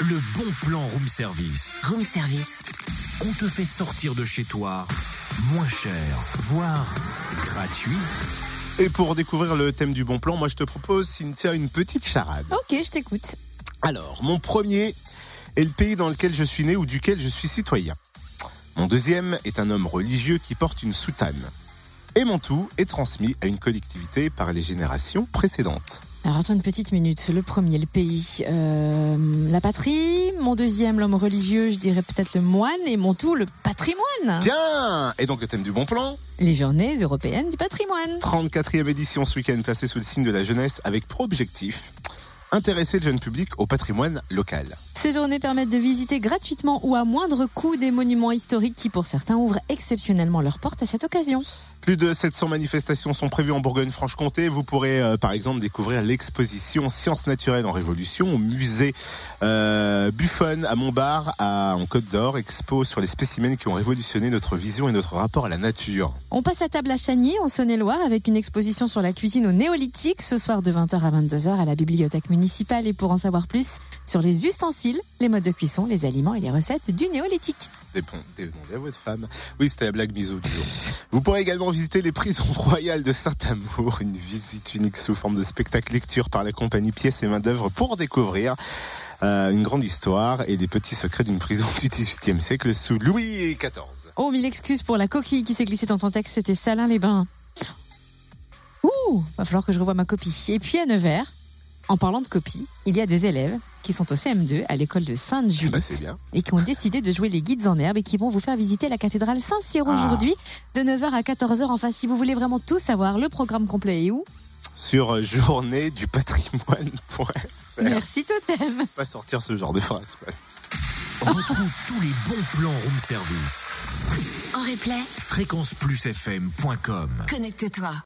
le bon plan room service. Room service. On te fait sortir de chez toi moins cher, voire gratuit. Et pour découvrir le thème du bon plan, moi je te propose, Cynthia, une petite charade. Ok, je t'écoute. Alors, mon premier est le pays dans lequel je suis né ou duquel je suis citoyen. Mon deuxième est un homme religieux qui porte une soutane. Et mon tout est transmis à une collectivité par les générations précédentes. Alors attends une petite minute. Le premier, le pays. Euh, la patrie. Mon deuxième, l'homme religieux, je dirais peut-être le moine. Et mon tout, le patrimoine. Bien Et donc le thème du bon plan Les journées européennes du patrimoine. 34e édition ce week-end placée sous le signe de la jeunesse avec pour objectif intéresser le jeune public au patrimoine local. Ces journées permettent de visiter gratuitement ou à moindre coût des monuments historiques qui, pour certains, ouvrent exceptionnellement leurs portes à cette occasion. Plus de 700 manifestations sont prévues en Bourgogne-Franche-Comté. Vous pourrez euh, par exemple découvrir l'exposition Sciences naturelles en révolution au musée euh, Buffon à Montbard à, en Côte d'Or, expo sur les spécimens qui ont révolutionné notre vision et notre rapport à la nature. On passe à table à Chagny, en Saône-et-Loire, avec une exposition sur la cuisine au néolithique ce soir de 20h à 22h à la bibliothèque municipale. Et pour en savoir plus sur les ustensiles, les modes de cuisson, les aliments et les recettes du néolithique. Demandez à votre femme. Oui, c'était la blague bisou du jour. Vous pourrez également visiter les prisons royales de Saint-Amour, une visite unique sous forme de spectacle lecture par la compagnie Pièces et Main d'œuvre pour découvrir euh, une grande histoire et des petits secrets d'une prison du XVIIIe siècle sous Louis XIV. Oh, mille excuses pour la coquille qui s'est glissée dans ton texte, c'était Salin-les-Bains. Ouh, va falloir que je revoie ma copie. Et puis à Nevers, en parlant de copie, il y a des élèves qui sont au CM2 à l'école de Sainte-Julie Bah, c'est bien. et qui ont décidé de jouer les guides en herbe et qui vont vous faire visiter la cathédrale Saint-Cyr Ah. aujourd'hui de 9h à 14h. Enfin, si vous voulez vraiment tout savoir, le programme complet est où? Sur journée du patrimoine.fr. Merci Totem. Pas sortir ce genre de phrase. ouais. Retrouve tous les bons plans room service. En replay, Fréquenceplusfm.com connecte-toi.